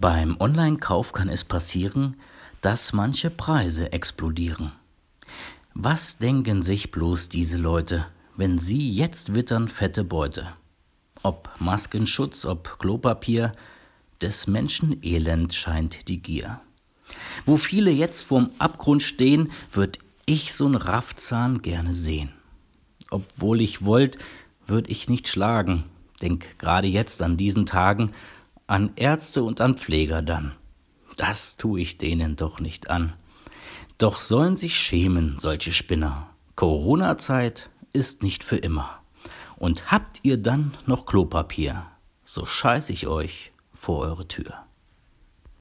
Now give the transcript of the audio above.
Beim Online-Kauf kann es passieren, dass manche Preise explodieren. Was denken sich bloß diese Leute, wenn sie jetzt wittern fette Beute? Ob Maskenschutz, ob Klopapier, des Menschen Elend scheint die Gier. Wo viele jetzt vorm Abgrund stehen, würd ich so'n Raffzahn gerne sehen. Obwohl ich wollt, würd ich nicht schlagen, denk gerade jetzt an diesen Tagen, an Ärzte und an Pfleger dann. Das tu ich denen doch nicht an. Doch sollen sich schämen, solche Spinner. Corona-Zeit ist nicht für immer. Und habt ihr dann noch Klopapier, so scheiß ich euch vor eure Tür.